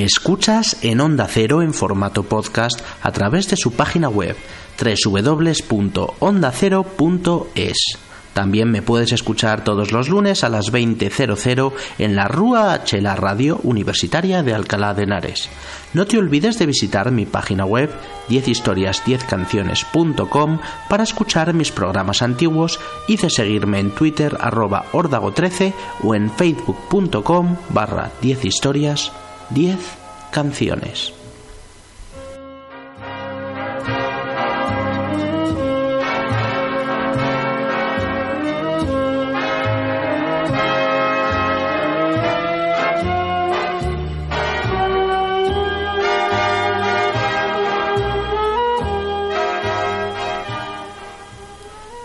Escuchas en Onda Cero en formato podcast a través de su página web www.ondacero.es. También me puedes escuchar todos los lunes a las 20.00 en la Rúa H, la radio universitaria de Alcalá de Henares. No te olvides de visitar mi página web 10historias10canciones.com para escuchar mis programas antiguos y de seguirme en Twitter arroba ordago13 o en facebook.com barra 10historias 10 canciones.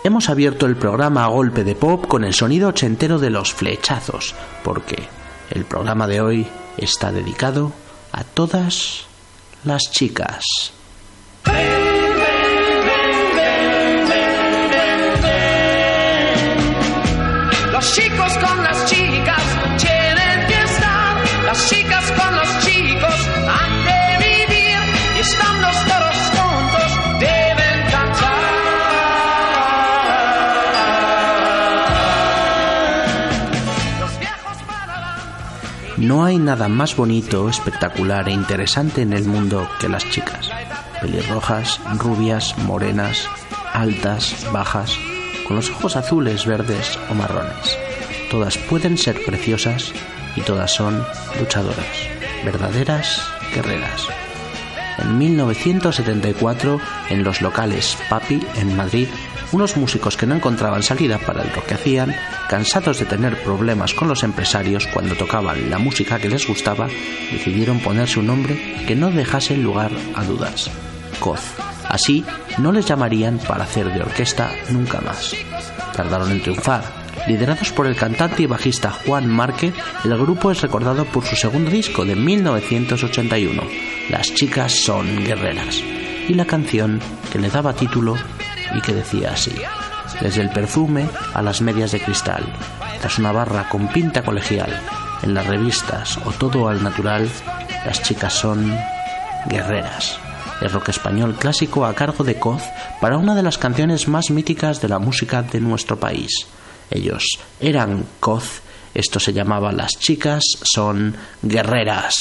Hemos abierto el programa a golpe de pop con el sonido ochentero de los flechazos, porque el programa de hoy está dedicado a todas las chicas. No hay nada más bonito, espectacular e interesante en el mundo que las chicas. Pelirrojas, rubias, morenas, altas, bajas, con los ojos azules, verdes o marrones. Todas pueden ser preciosas y todas son luchadoras, verdaderas guerreras. En 1974, en los locales Papi, en Madrid, unos músicos que no encontraban salida para lo que hacían, cansados de tener problemas con los empresarios cuando tocaban la música que les gustaba, decidieron ponerse un nombre que no dejase lugar a dudas. Coz. Así no les llamarían para hacer de orquesta nunca más. Tardaron en triunfar. Liderados por el cantante y bajista Juan Márquez, el grupo es recordado por su segundo disco de 1981, Las chicas son guerreras, y la canción que le daba título y que decía así, desde el perfume a las medias de cristal, tras una barra con pinta colegial, en las revistas o todo al natural, las chicas son guerreras. El rock español clásico a cargo de Coz para una de las canciones más míticas de la música de nuestro país. Ellos eran Coz, esto se llamaba Las chicas son guerreras.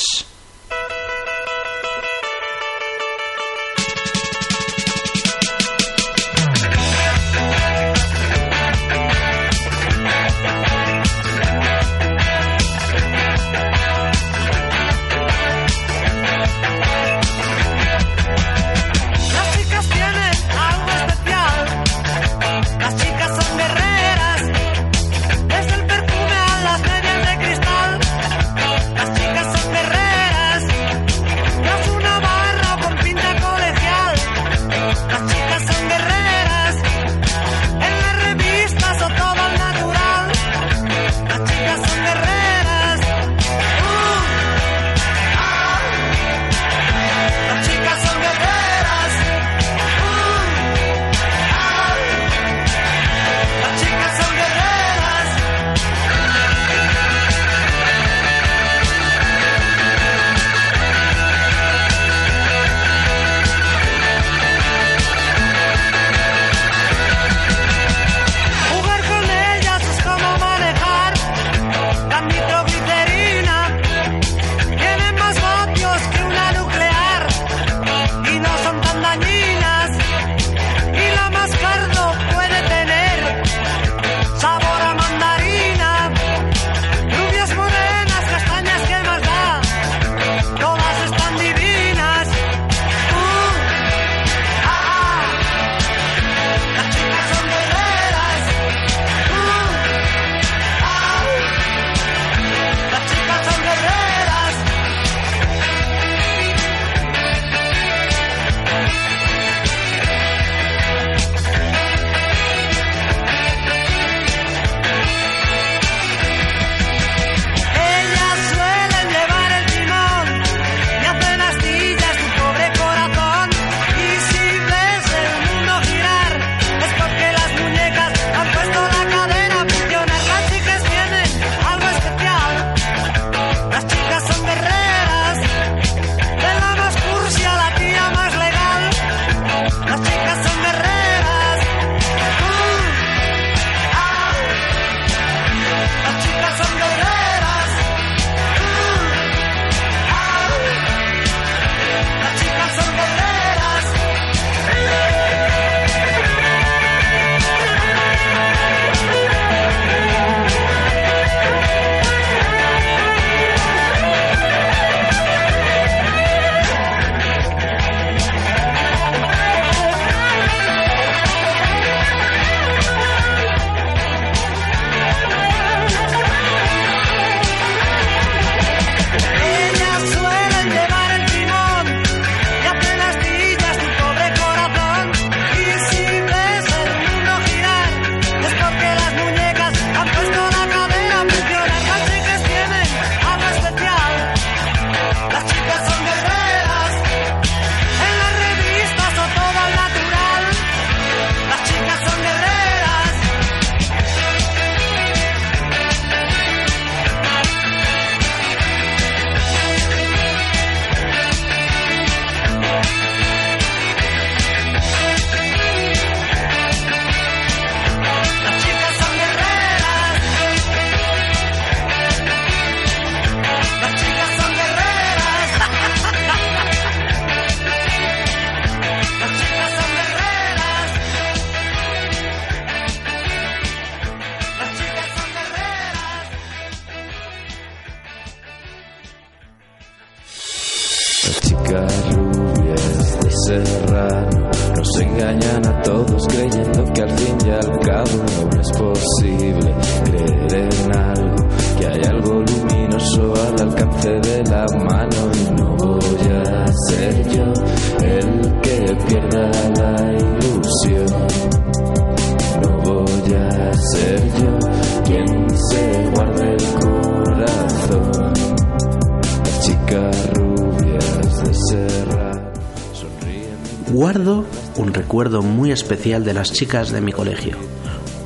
De las chicas de mi colegio.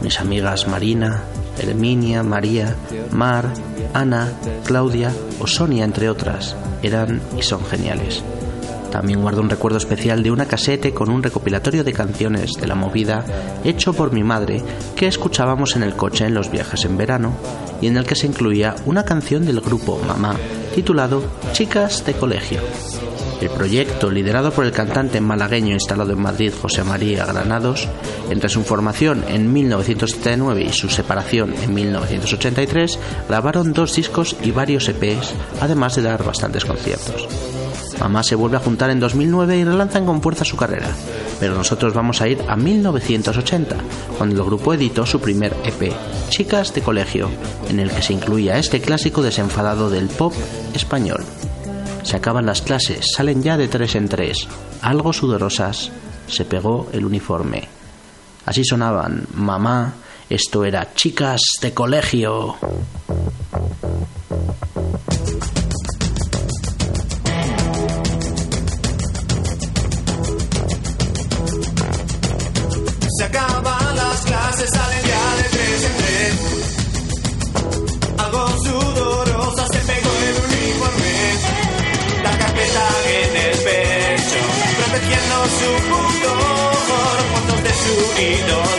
Mis amigas Marina, Herminia, María, Mar, Ana, Claudia o Sonia, entre otras, eran y son geniales. También guardo un recuerdo especial de una casete con un recopilatorio de canciones de la movida hecho por mi madre que escuchábamos en el coche en los viajes en verano y en el que se incluía una canción del grupo Mamá titulado Chicas de Colegio. El proyecto, liderado por el cantante malagueño instalado en Madrid José María Granados, entre su formación en 1979 y su separación en 1983, grabaron dos discos y varios EPs, además de dar bastantes conciertos. Mamá se vuelve a juntar en 2009 y relanzan con fuerza su carrera, pero nosotros vamos a ir a 1980, cuando el grupo editó su primer EP, Chicas de Colegio, en el que se incluía este clásico desenfadado del pop español. Se acaban las clases, salen ya de tres en tres. Algo sudorosas, se pegó el uniforme. Así sonaban, mamá, esto era chicas de colegio. see door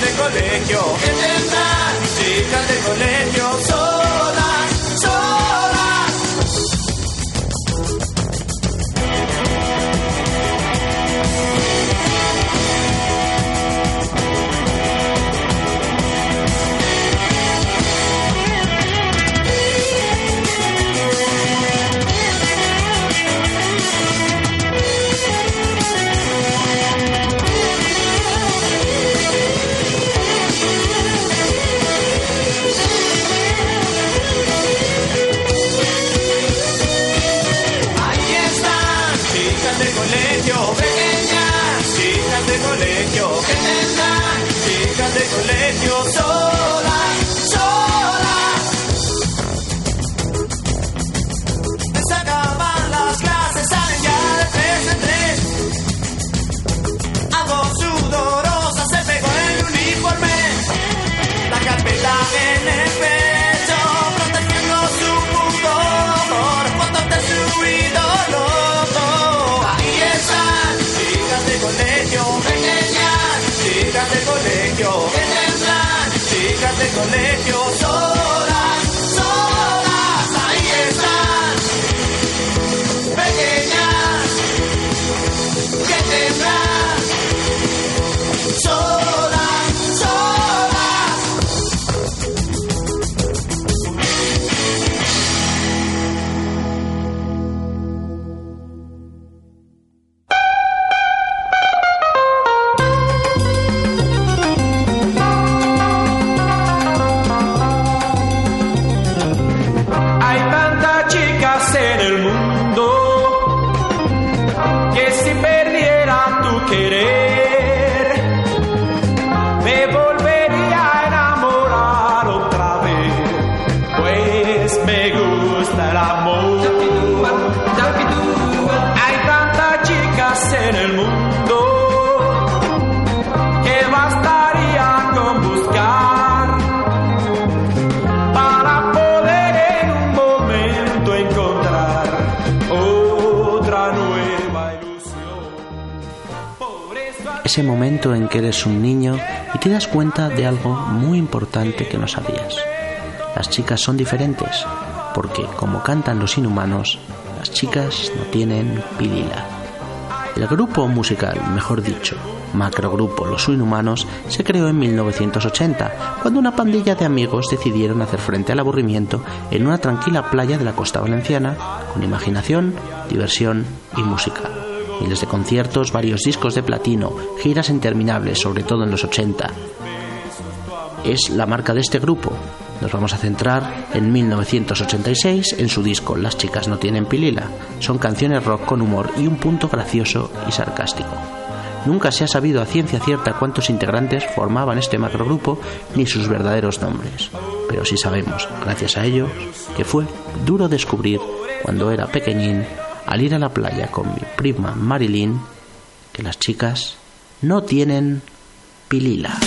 que tendrán chicas de colegio. sola, Ese momento en que eres un niño y te das cuenta de algo muy importante que no sabías. Las chicas son diferentes, porque como cantan los inhumanos, las chicas no tienen pilila. El grupo musical, mejor dicho, macrogrupo Los Inhumanos, se creó en 1980, cuando una pandilla de amigos decidieron hacer frente al aburrimiento en una tranquila playa de la costa valenciana, con imaginación, diversión y música. Miles de conciertos, varios discos de platino, giras interminables, sobre todo en los 80. Es la marca de este grupo. Nos vamos a centrar en 1986 en su disco Las chicas no tienen pilila. Son canciones rock con humor y un punto gracioso y sarcástico. Nunca se ha sabido a ciencia cierta cuántos integrantes formaban este macrogrupo ni sus verdaderos nombres, pero sí sabemos, gracias a ellos, que fue duro descubrir cuando era pequeñín al ir a la playa con mi prima Marilyn que las chicas no tienen pilila.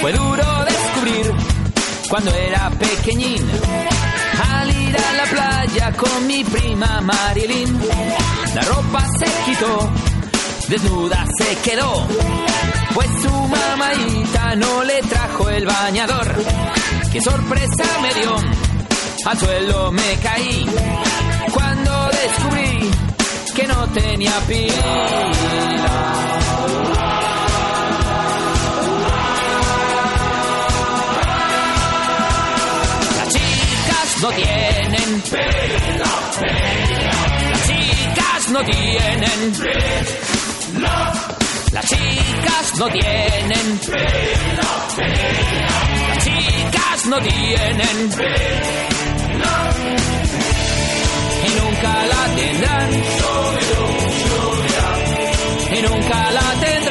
Fue duro descubrir cuando era pequeñín. Con mi prima Marilyn, la ropa se quitó, desnuda se quedó. Pues su mamaita no le trajo el bañador. Qué sorpresa me dio, al suelo me caí. Cuando descubrí que no tenía pila. No tienen pelo, Las chicas no tienen Las chicas no tienen Las chicas no tienen Y nunca la tendrán. Y nunca la tendrán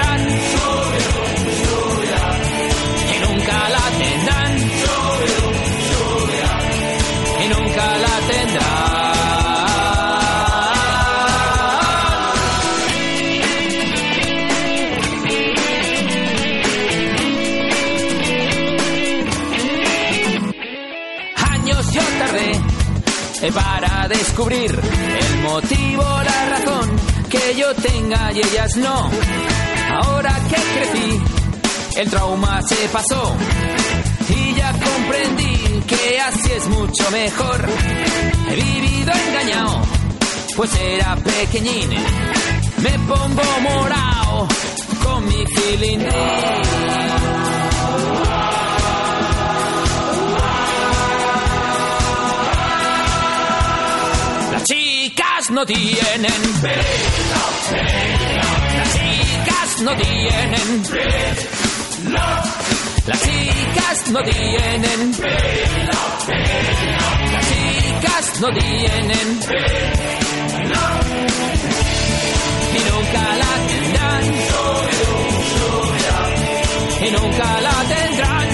descubrir el motivo, la razón que yo tenga y ellas no. Ahora que crecí, el trauma se pasó y ya comprendí que así es mucho mejor. He vivido engañado, pues era pequeñín. Me pongo morao con mi cilindrín. No tienen Las chicas no tienen Las chicas no tienen Las chicas no tienen Y nunca la tendrán. Y nunca la tendrán.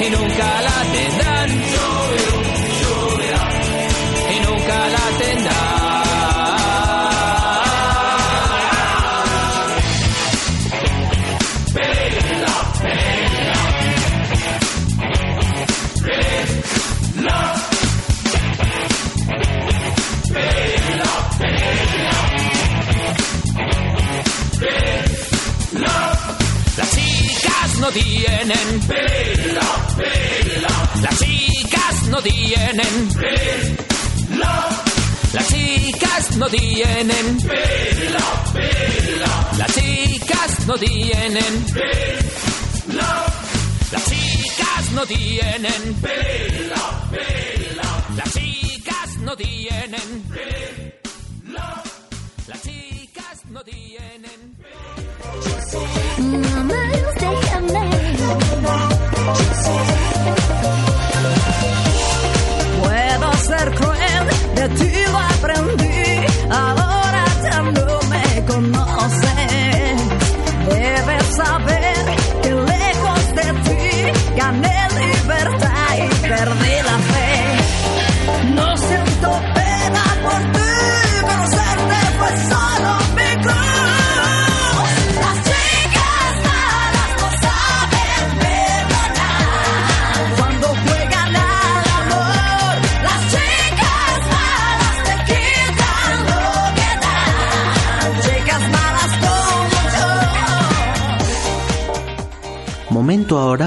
Y nunca la no tienen Las chicas no tienen Las chicas no tienen Las chicas no tienen Las chicas no tienen Las chicas no tienen cruel, de ti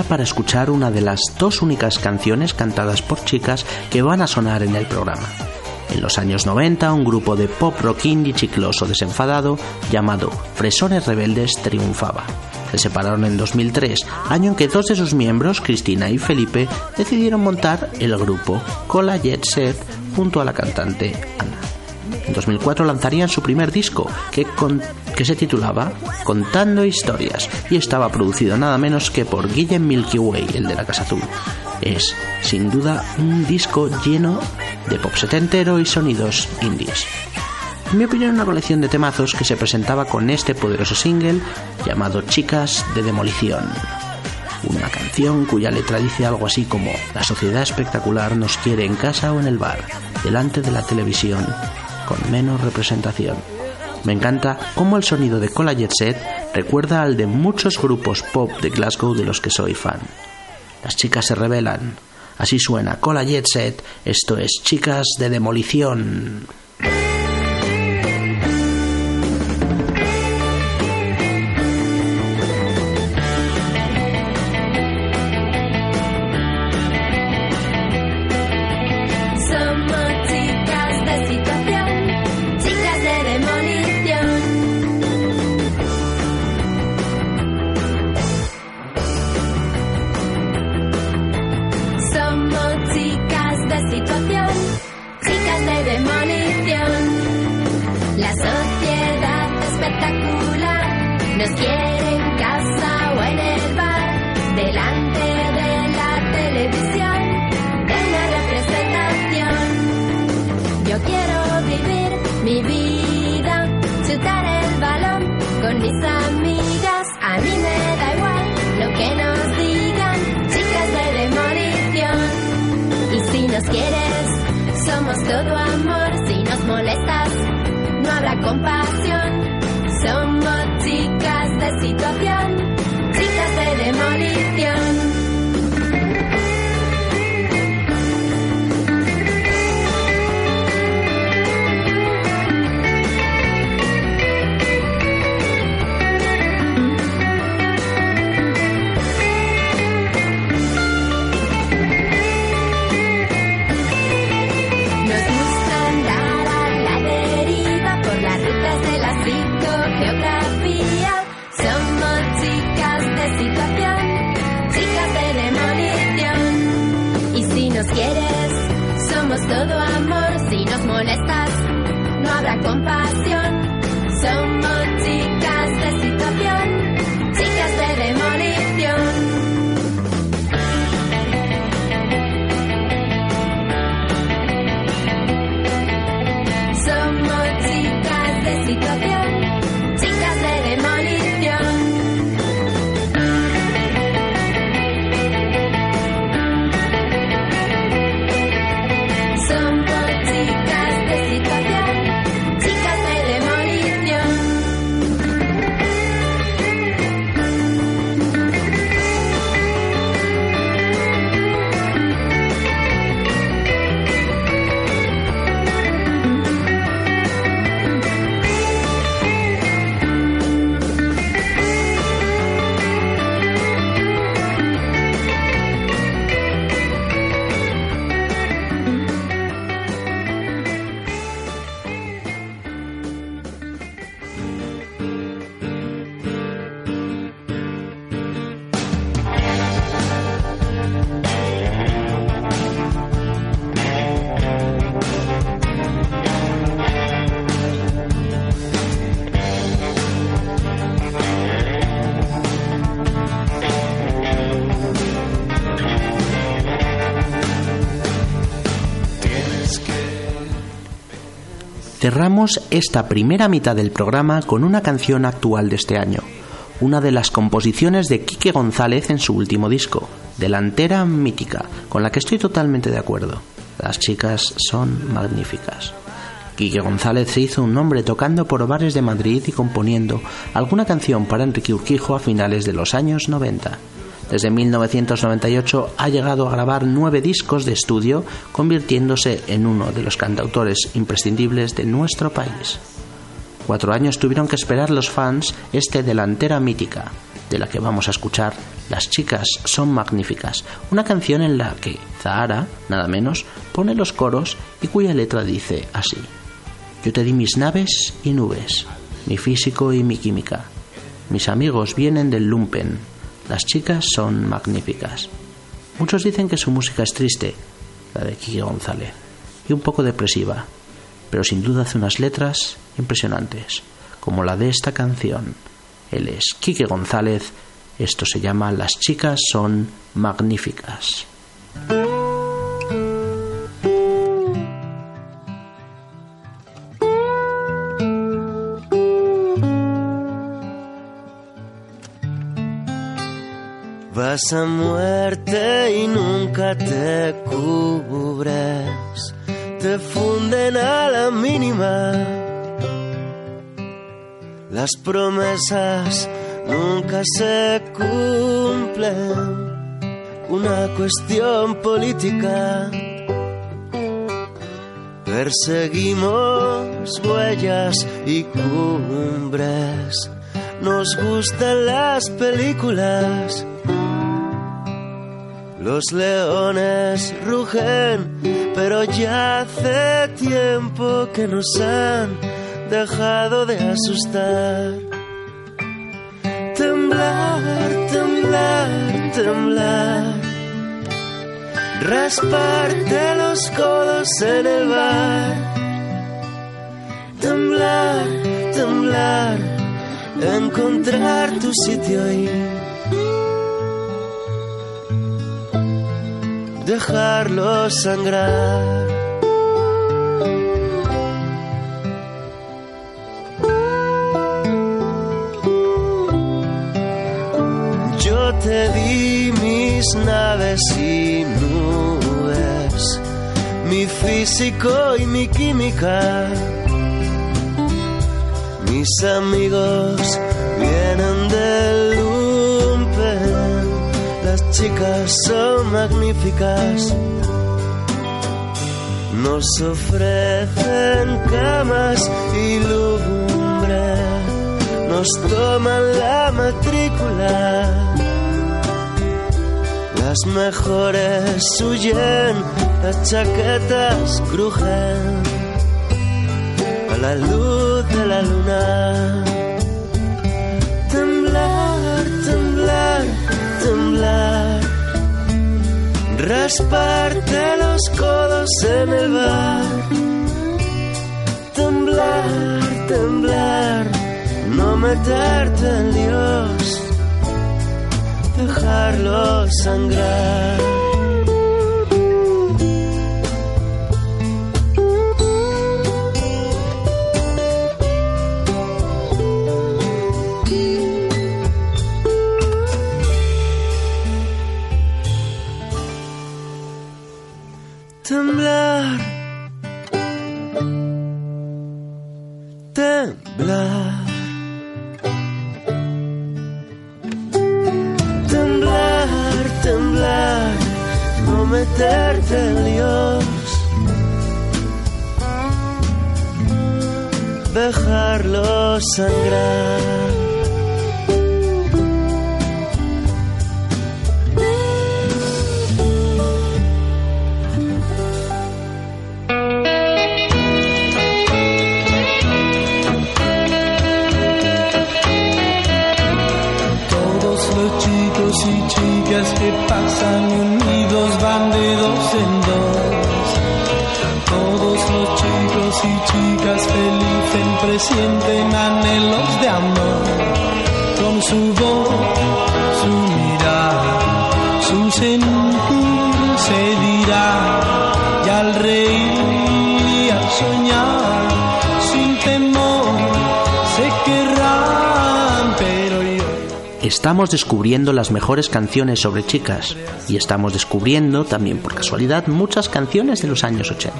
para escuchar una de las dos únicas canciones cantadas por chicas que van a sonar en el programa. En los años 90, un grupo de pop rock indie chicloso desenfadado llamado Fresones Rebeldes triunfaba. Se separaron en 2003, año en que dos de sus miembros, Cristina y Felipe, decidieron montar el grupo Cola Jet Set junto a la cantante Ana. En 2004 lanzarían su primer disco, que, con- que se titulaba Contando Historias, y estaba producido nada menos que por Guillem Milky Way, el de la Casa Azul. Es, sin duda, un disco lleno de pop setentero y sonidos indies. En mi opinión, una colección de temazos que se presentaba con este poderoso single llamado Chicas de Demolición. Una canción cuya letra dice algo así como La sociedad espectacular nos quiere en casa o en el bar, delante de la televisión, con menos representación. Me encanta cómo el sonido de Cola Jet Set recuerda al de muchos grupos pop de Glasgow de los que soy fan. Las chicas se rebelan. Así suena Cola Jet Set, esto es Chicas de Demolición. Cerramos esta primera mitad del programa con una canción actual de este año, una de las composiciones de Quique González en su último disco, Delantera Mítica, con la que estoy totalmente de acuerdo. Las chicas son magníficas. Quique González se hizo un nombre tocando por bares de Madrid y componiendo alguna canción para Enrique Urquijo a finales de los años 90. Desde 1998 ha llegado a grabar nueve discos de estudio, convirtiéndose en uno de los cantautores imprescindibles de nuestro país. Cuatro años tuvieron que esperar los fans este delantera mítica, de la que vamos a escuchar Las chicas son magníficas, una canción en la que Zahara, nada menos, pone los coros y cuya letra dice así. Yo te di mis naves y nubes, mi físico y mi química. Mis amigos vienen del lumpen, las chicas son magníficas. Muchos dicen que su música es triste, la de Kiki González, y un poco depresiva, pero sin duda hace unas letras impresionantes, como la de esta canción. Él es Quique González, esto se llama Las chicas son magníficas. Vas a muerte y nunca te cubres, te funden a la mínima. Las promesas nunca se cumplen, una cuestión política. Perseguimos huellas y cumbres, nos gustan las películas los leones rugen, pero ya hace tiempo que nos han dejado de asustar. Temblar, temblar, temblar. Rasparte los codos en el bar. Temblar, temblar. Encontrar tu sitio ahí dejarlo sangrar. Yo te di mis naves y nubes, mi físico y mi química. Mis amigos vienen del chicas son magníficas. Nos ofrecen camas y lumbre, nos toman la matrícula. Las mejores huyen, las chaquetas crujen a la luz de la luna. Rasparte los codos en el bar, temblar, temblar, no meterte en Dios, dejarlo sangrar. Dejarlo sangrar. Chicos y chicas que pasan unidos van de dos en dos. Todos los chicos y chicas felices presienten anhelos de amor con su voz, estamos descubriendo las mejores canciones sobre chicas y estamos descubriendo también por casualidad muchas canciones de los años 80.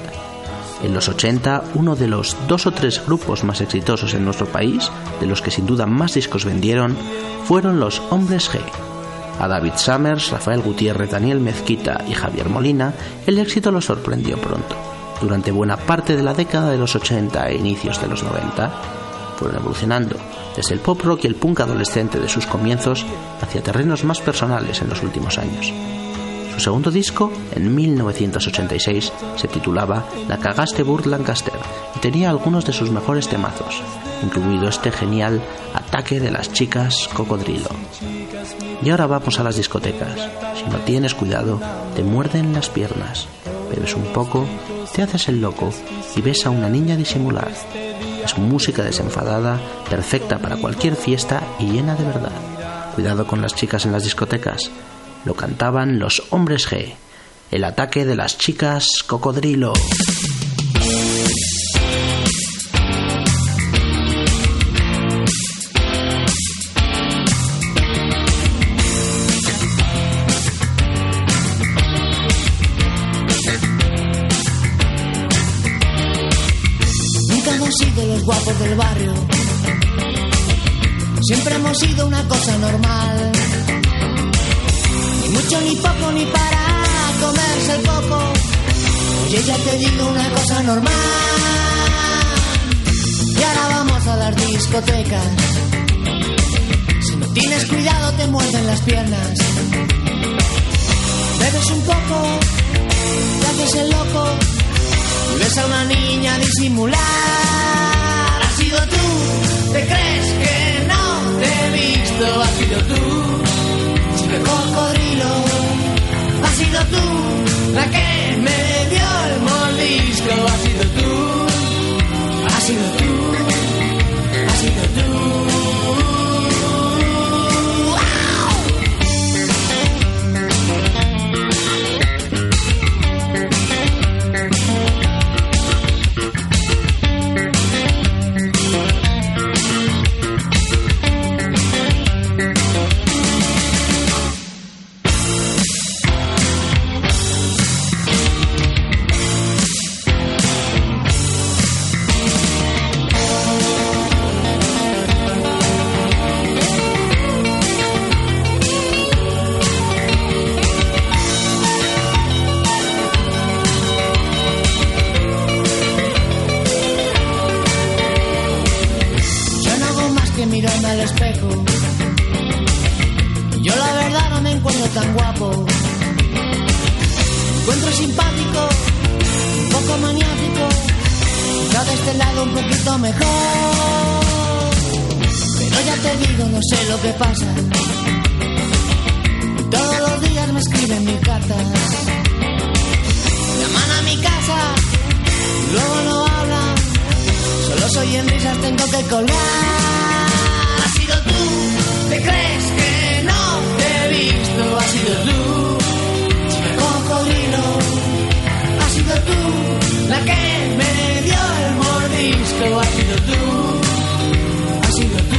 En los 80, uno de los dos o tres grupos más exitosos en nuestro país, de los que sin duda más discos vendieron, fueron los Hombres G. A David Summers, Rafael Gutiérrez, Daniel Mezquita y Javier Molina, el éxito los sorprendió pronto. Durante buena parte de la década de los 80 e inicios de los 90, fueron evolucionando desde el pop rock y el punk adolescente de sus comienzos hacia terrenos más personales en los últimos años. Su segundo disco, en 1986, se titulaba La cagaste Burt Lancaster y tenía algunos de sus mejores temazos, incluido este genial Ataque de las chicas cocodrilo. Y ahora vamos a las discotecas. Si no tienes cuidado, te muerden las piernas. Bebes un poco, te haces el loco y ves a una niña disimular. Es música desenfadada, perfecta para cualquier fiesta y llena de verdad. Cuidado con las chicas en las discotecas. Lo cantaban los hombres G. El ataque de las chicas cocodrilo. Sido los guapos del barrio. Siempre hemos sido una cosa normal. Ni mucho ni poco ni para comerse el coco. Oye, ya te digo una cosa normal. Y ahora vamos a las discotecas. Si no tienes cuidado te muerden las piernas. Bebes un poco, te haces el loco. Ves a una niña disimular. Sido tú, te crees que no te he visto. Has sido tú, chica cocodrilo. Has sido tú, la que me dio el molisco. Has sido tú, has sido tú, has sido tú. Llaman a mi casa, luego no hablan. Solo soy en risas, tengo que colgar. Has sido tú, te crees que no te he visto. Has sido tú, cocodrilo. Has sido tú, la que me dio el mordisco. Has sido tú, has sido tú,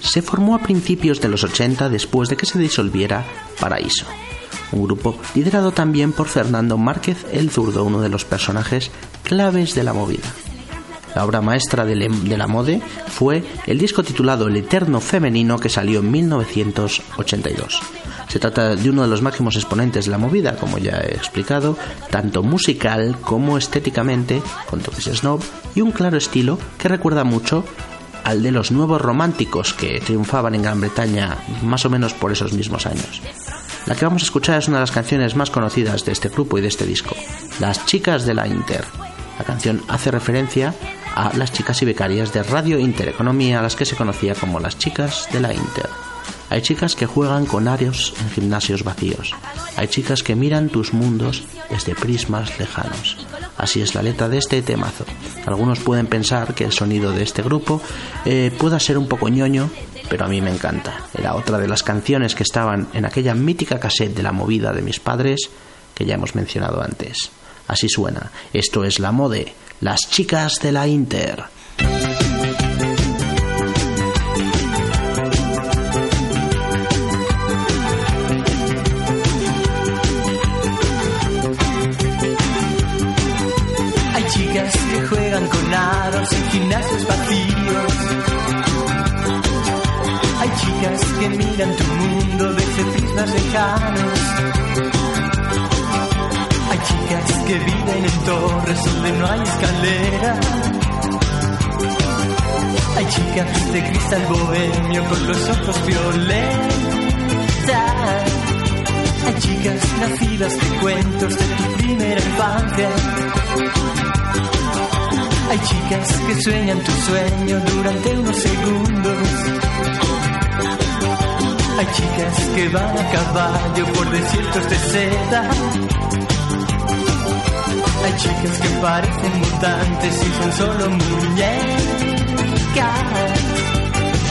Se formó a principios de los 80 después de que se disolviera Paraíso, un grupo liderado también por Fernando Márquez el Zurdo, uno de los personajes claves de la movida. La obra maestra de la mode fue el disco titulado El Eterno Femenino que salió en 1982. Se trata de uno de los máximos exponentes de la movida, como ya he explicado, tanto musical como estéticamente, con toques snob y un claro estilo que recuerda mucho al de los nuevos románticos que triunfaban en Gran Bretaña más o menos por esos mismos años. La que vamos a escuchar es una de las canciones más conocidas de este grupo y de este disco, Las chicas de la Inter. La canción hace referencia a las chicas y becarias de Radio Intereconomía, a las que se conocía como las chicas de la Inter. Hay chicas que juegan con aros en gimnasios vacíos. Hay chicas que miran tus mundos desde prismas lejanos. Así es la letra de este temazo. Algunos pueden pensar que el sonido de este grupo eh, pueda ser un poco ñoño, pero a mí me encanta. Era otra de las canciones que estaban en aquella mítica cassette de la movida de mis padres que ya hemos mencionado antes. Así suena. Esto es la mode. Las chicas de la Inter. En gimnasios vacíos. Hay chicas que miran tu mundo desde prismas lejanos. Hay chicas que viven en torres donde no hay escalera. Hay chicas de cristal bohemio con los ojos violetas. Hay chicas nacidas de cuentos de tu primera infancia. Hay chicas que sueñan tu sueño durante unos segundos. Hay chicas que van a caballo por desiertos de seda. Hay chicas que parecen mutantes y son solo muñecas.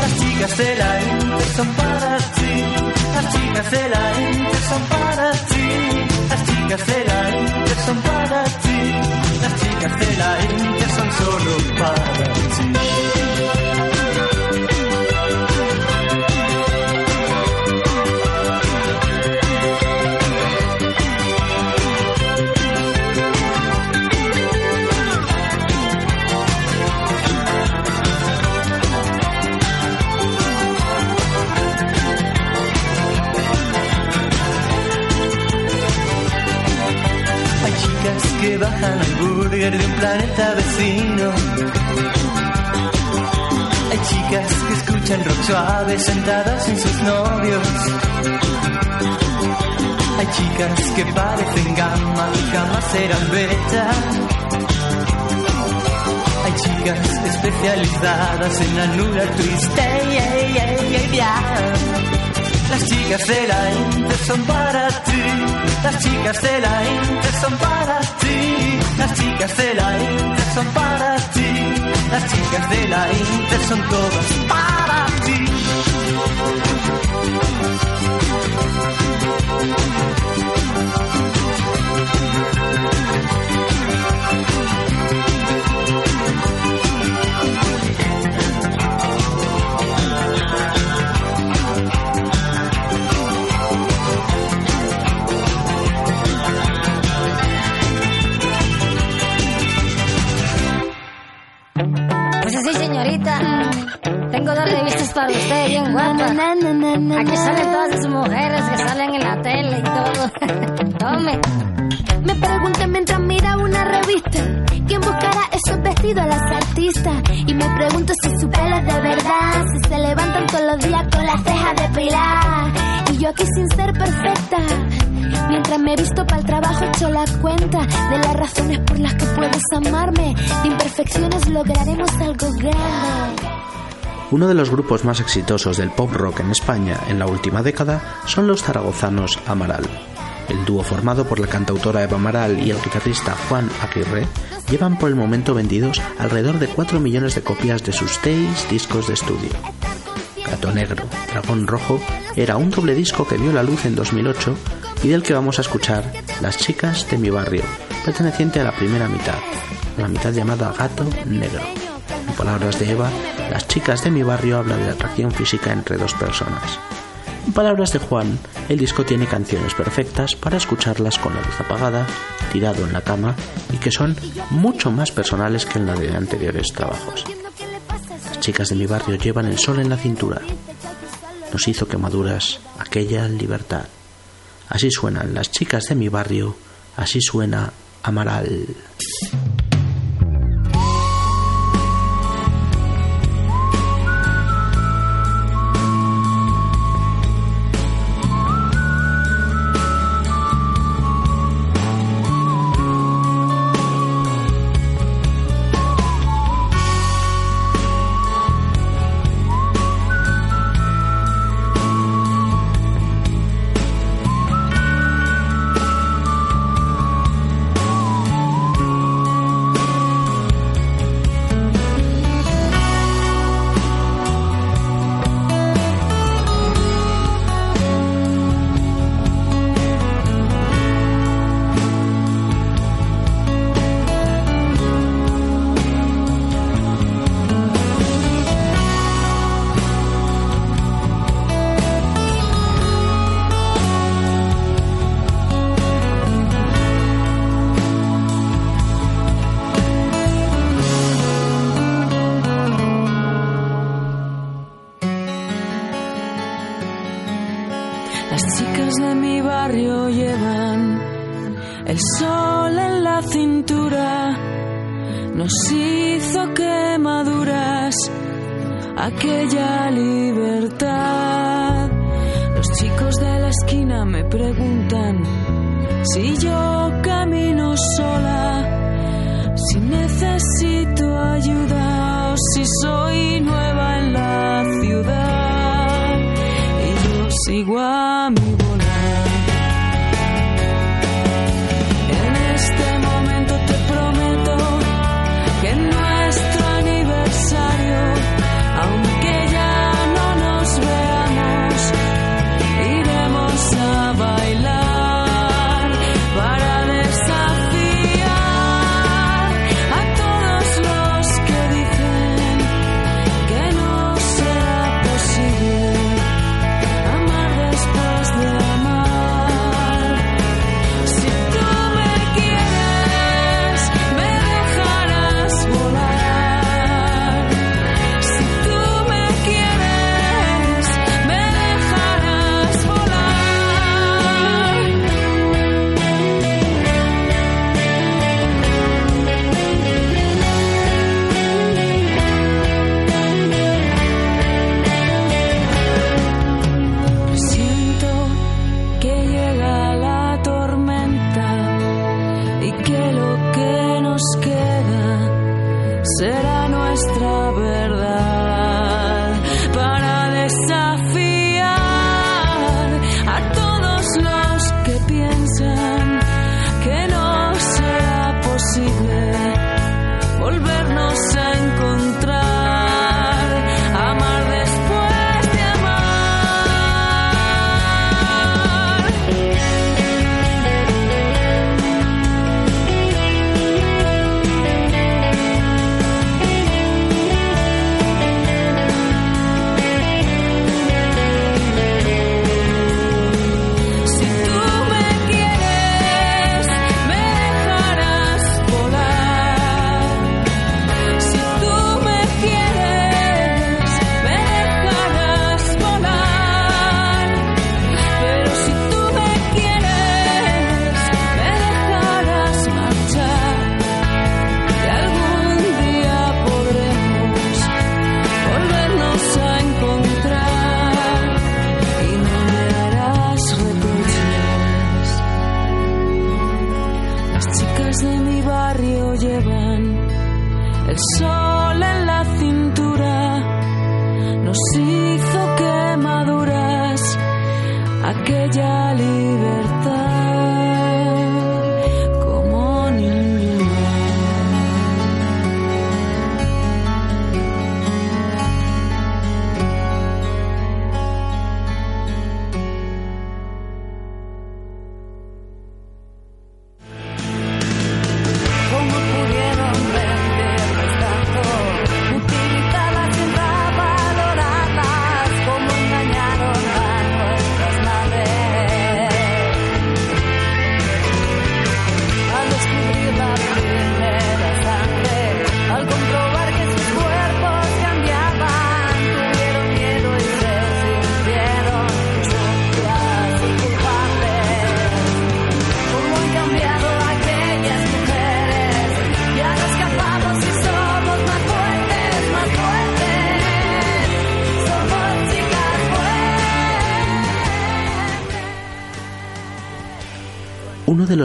Las chicas de la Inter son para ti. Las chicas de la Inter son para ti. Las chicas de burger de un planeta vecino. Hay chicas que escuchan rock suave sentadas sin sus novios. Hay chicas que parecen gamma y jamás serán beta. Hay chicas especializadas en anular tu histeria. Las chicas de la Inter son para ti. Las chicas de la Inter son para ti. Las chicas de la Inter son para ti. Las chicas de la Inter son todas para ti. Usted, bien guapa. Aquí salen todas esas mujeres que salen en la tele y todo. Tome. Me pregunté mientras mira una revista ¿Quién buscará esos vestidos a las artistas? Y me pregunto si su pelo es de verdad Si se levantan todos los días con las cejas depiladas Y yo aquí sin ser perfecta Mientras me he visto para el trabajo hecho la cuenta De las razones por las que puedes amarme De imperfecciones lograremos algo grande Uno de los grupos más exitosos del pop rock en España en la última década son los zaragozanos Amaral. El dúo formado por la cantautora Eva Amaral y el guitarrista Juan Aguirre llevan por el momento vendidos alrededor de 4 millones de copias de sus seis discos de estudio. Gato Negro, Dragón Rojo era un doble disco que vio la luz en 2008 y del que vamos a escuchar Las chicas de mi barrio, perteneciente a la primera mitad, la mitad llamada Gato Negro. En palabras de Eva, las chicas de mi barrio hablan de atracción física entre dos personas. En palabras de Juan, el disco tiene canciones perfectas para escucharlas con la luz apagada, tirado en la cama y que son mucho más personales que en la de anteriores trabajos. Las chicas de mi barrio llevan el sol en la cintura. Nos hizo quemaduras aquella libertad. Así suenan las chicas de mi barrio, así suena Amaral.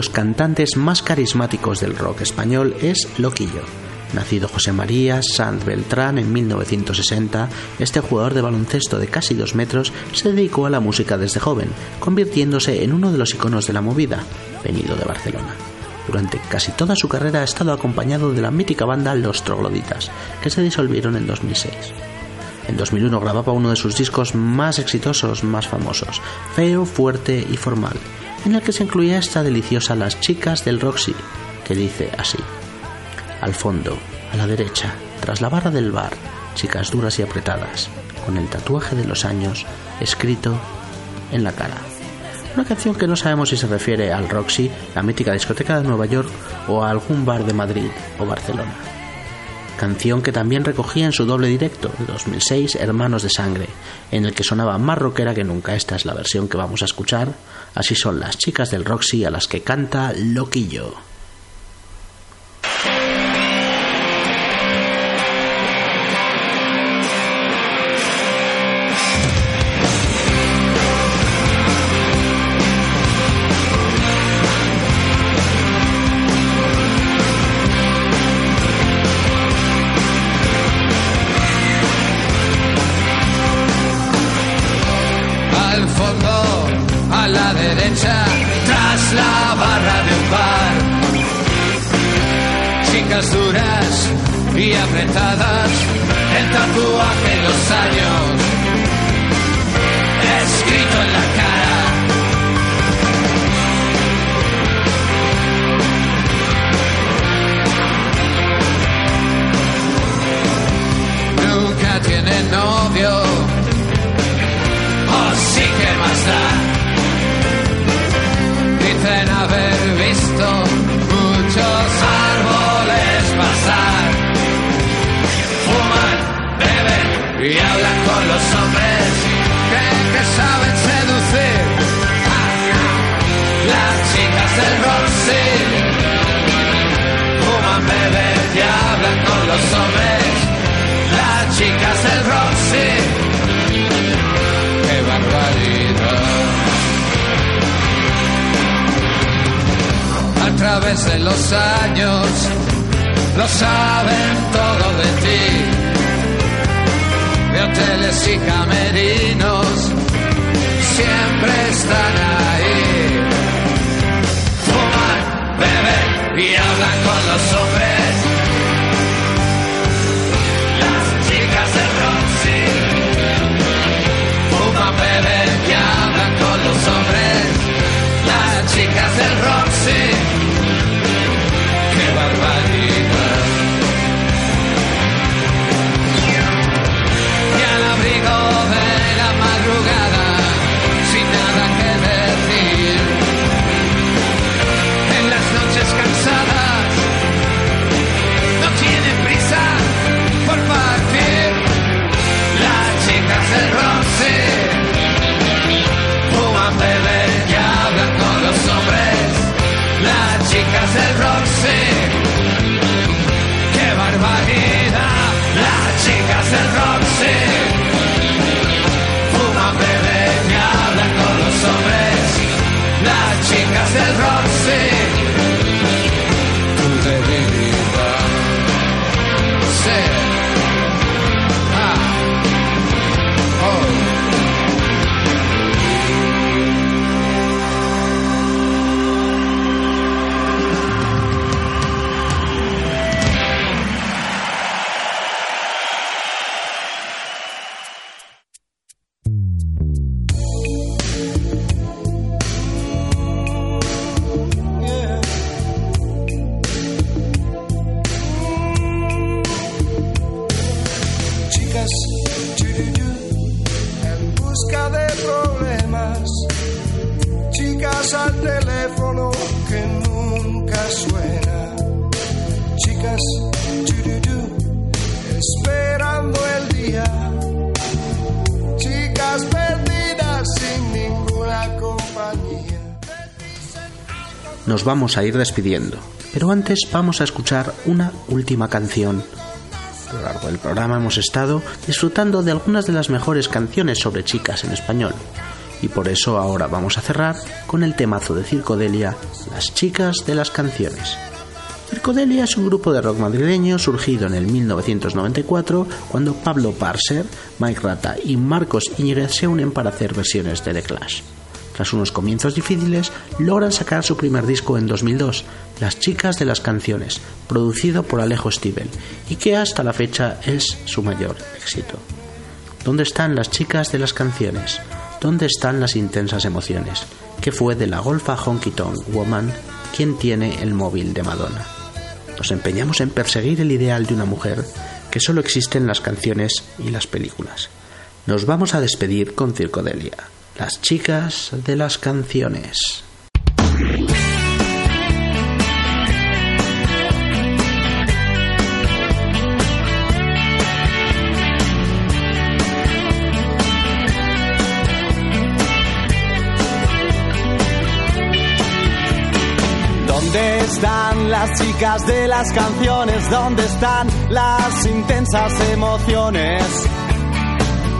Los cantantes más carismáticos del rock español es Loquillo. Nacido José María Sanz Beltrán en 1960, este jugador de baloncesto de casi dos metros se dedicó a la música desde joven, convirtiéndose en uno de los iconos de la movida, venido de Barcelona. Durante casi toda su carrera ha estado acompañado de la mítica banda Los Trogloditas, que se disolvieron en 2006. En 2001 grababa uno de sus discos más exitosos, más famosos, Feo, Fuerte y Formal, en el que se incluía esta deliciosa Las Chicas del Roxy, que dice así. Al fondo, a la derecha, tras la barra del bar, chicas duras y apretadas, con el tatuaje de los años escrito en la cara. Una canción que no sabemos si se refiere al Roxy, la mítica discoteca de Nueva York, o a algún bar de Madrid o Barcelona. Canción que también recogía en su doble directo de 2006, Hermanos de Sangre, en el que sonaba más rockera que nunca. Esta es la versión que vamos a escuchar. Así son las chicas del Roxy a las que canta Loquillo. Vamos a ir despidiendo, pero antes vamos a escuchar una última canción. A lo largo del programa hemos estado disfrutando de algunas de las mejores canciones sobre chicas en español. Y por eso ahora vamos a cerrar con el temazo de Circodelia, Las chicas de las canciones. Circodelia es un grupo de rock madrileño surgido en el 1994 cuando Pablo Parser, Mike Rata y Marcos Íñiguez se unen para hacer versiones de The Clash. Tras unos comienzos difíciles, logran sacar su primer disco en 2002, Las chicas de las canciones, producido por Alejo Stivel, y que hasta la fecha es su mayor éxito. ¿Dónde están las chicas de las canciones? ¿Dónde están las intensas emociones? ¿Qué fue de la golfa Honky Tonk Woman quien tiene el móvil de Madonna? Nos empeñamos en perseguir el ideal de una mujer que solo existe en las canciones y las películas. Nos vamos a despedir con Circodelia, las chicas de las canciones. ¿Dónde están las chicas de las canciones? ¿Dónde están las intensas emociones?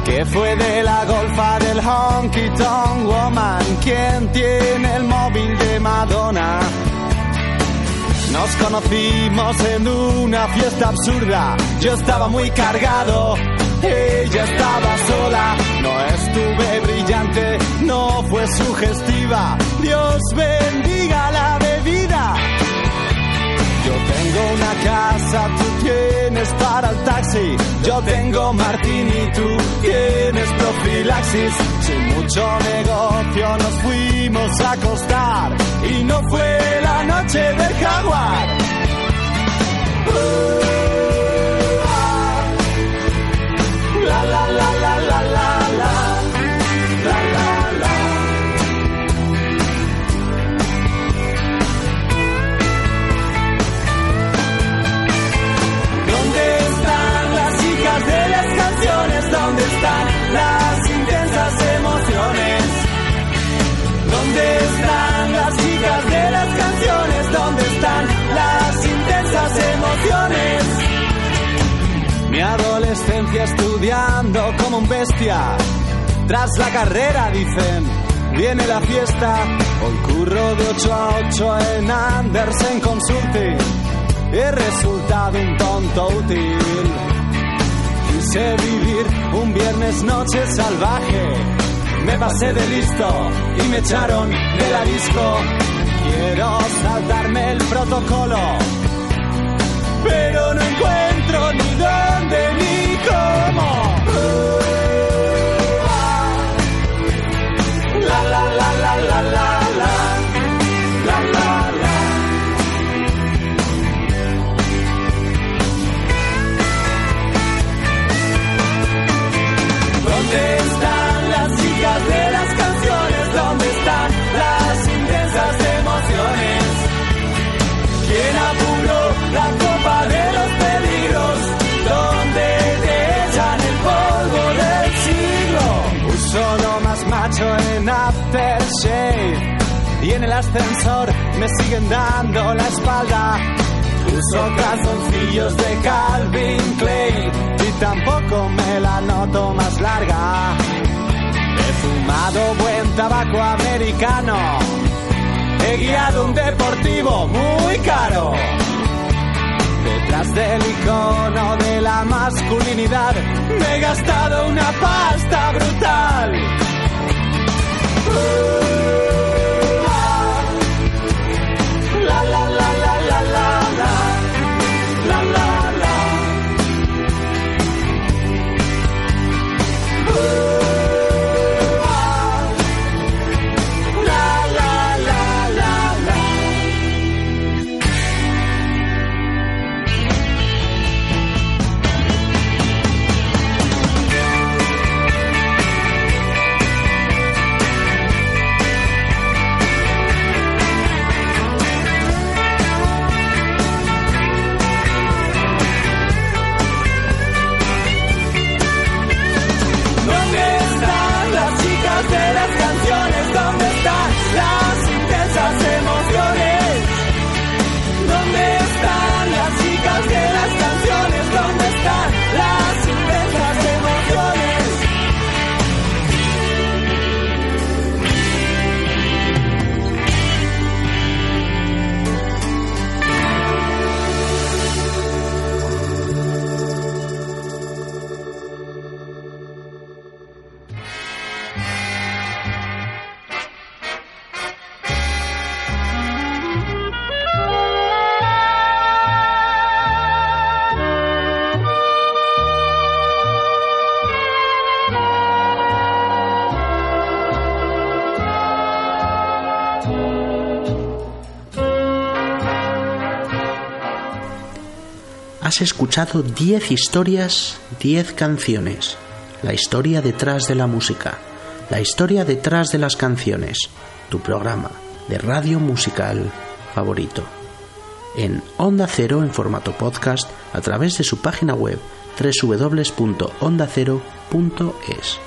¿Qué fue de la golfa del honky tonk woman? ¿Quién tiene el móvil de Madonna? Nos conocimos en una fiesta absurda. Yo estaba muy cargado, ella estaba sola. No estuve brillante, no fue sugestiva. Dios bendiga la bebida. Yo tengo una casa, tú tienes para el taxi. Yo tengo martini, tú tienes profilaxis. Sin mucho negocio nos fuimos a acostar y no fue la noche del jaguar. Como un bestia. Tras la carrera dicen, viene la fiesta. Hoy curro de 8 a 8 en Andersen Consulting. He resultado un tonto útil. Quise vivir un viernes noche salvaje. Me pasé de listo y me echaron de la disco. Quiero saltarme el protocolo, pero no encuentro ni dónde ni Come on. Me siguen dando la espalda. Uso calzoncillos de Calvin Klein y tampoco me la noto más larga. He fumado buen tabaco americano. He guiado un deportivo muy caro. Detrás del icono de la masculinidad me he gastado una pasta brutal. Uh, Has escuchado 10 historias, 10 canciones. La historia detrás de la música. La historia detrás de las canciones. Tu programa de radio musical favorito. En Onda Cero en formato podcast a través de su página web www.ondacero.es.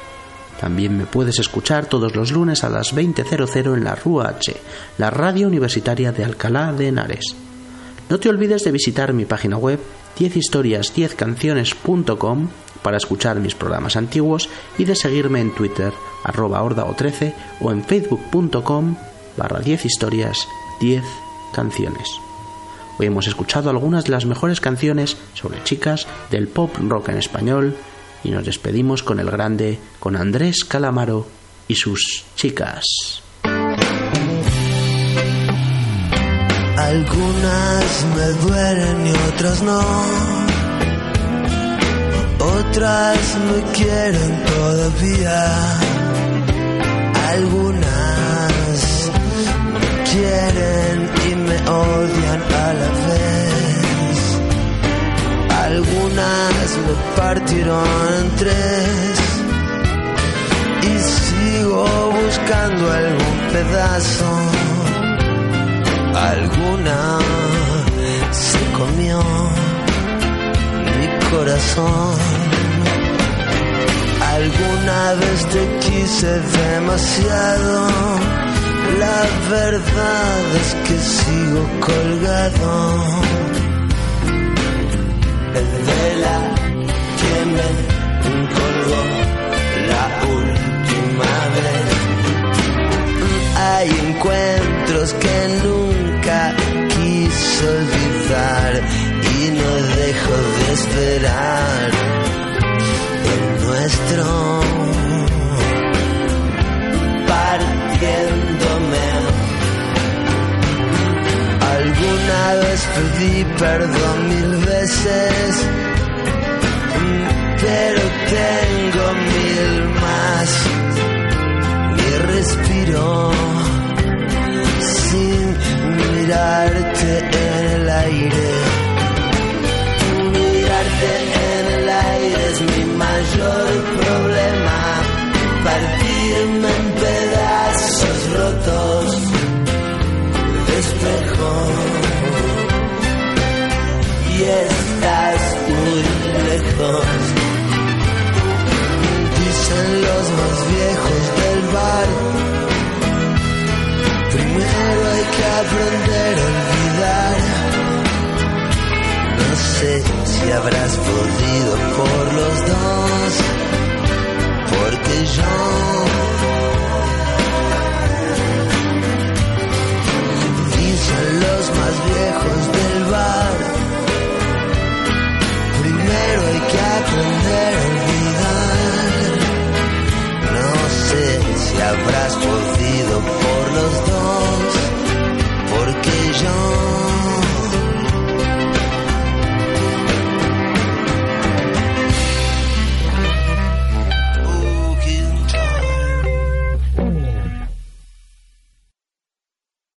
También me puedes escuchar todos los lunes a las 20.00 en la Rúa H, la radio universitaria de Alcalá de Henares. No te olvides de visitar mi página web 10historias10canciones.com para escuchar mis programas antiguos y de seguirme en Twitter arroba ordao13 o en facebook.com barra 10 historias 10 canciones. Hoy hemos escuchado algunas de las mejores canciones sobre chicas del pop rock en español y nos despedimos con el grande, con Andrés Calamaro y sus chicas. Algunas me duelen y otras no. Otras me quieren todavía. Algunas me quieren y me odian a la vez. Algunas me partieron en tres. Y sigo buscando algún pedazo alguna se comió mi corazón. Alguna vez te quise demasiado. La verdad es que sigo colgado. El de la que me colgó la última vez. Hay encuentros de esperar el nuestro partiéndome. Alguna vez pedí perdón mil veces, pero tengo mil más. Mi respiro sin mirarte Dicen los más viejos del bar. Primero hay que aprender a olvidar. No sé si habrás podido por los dos, porque yo. Dicen los más viejos braço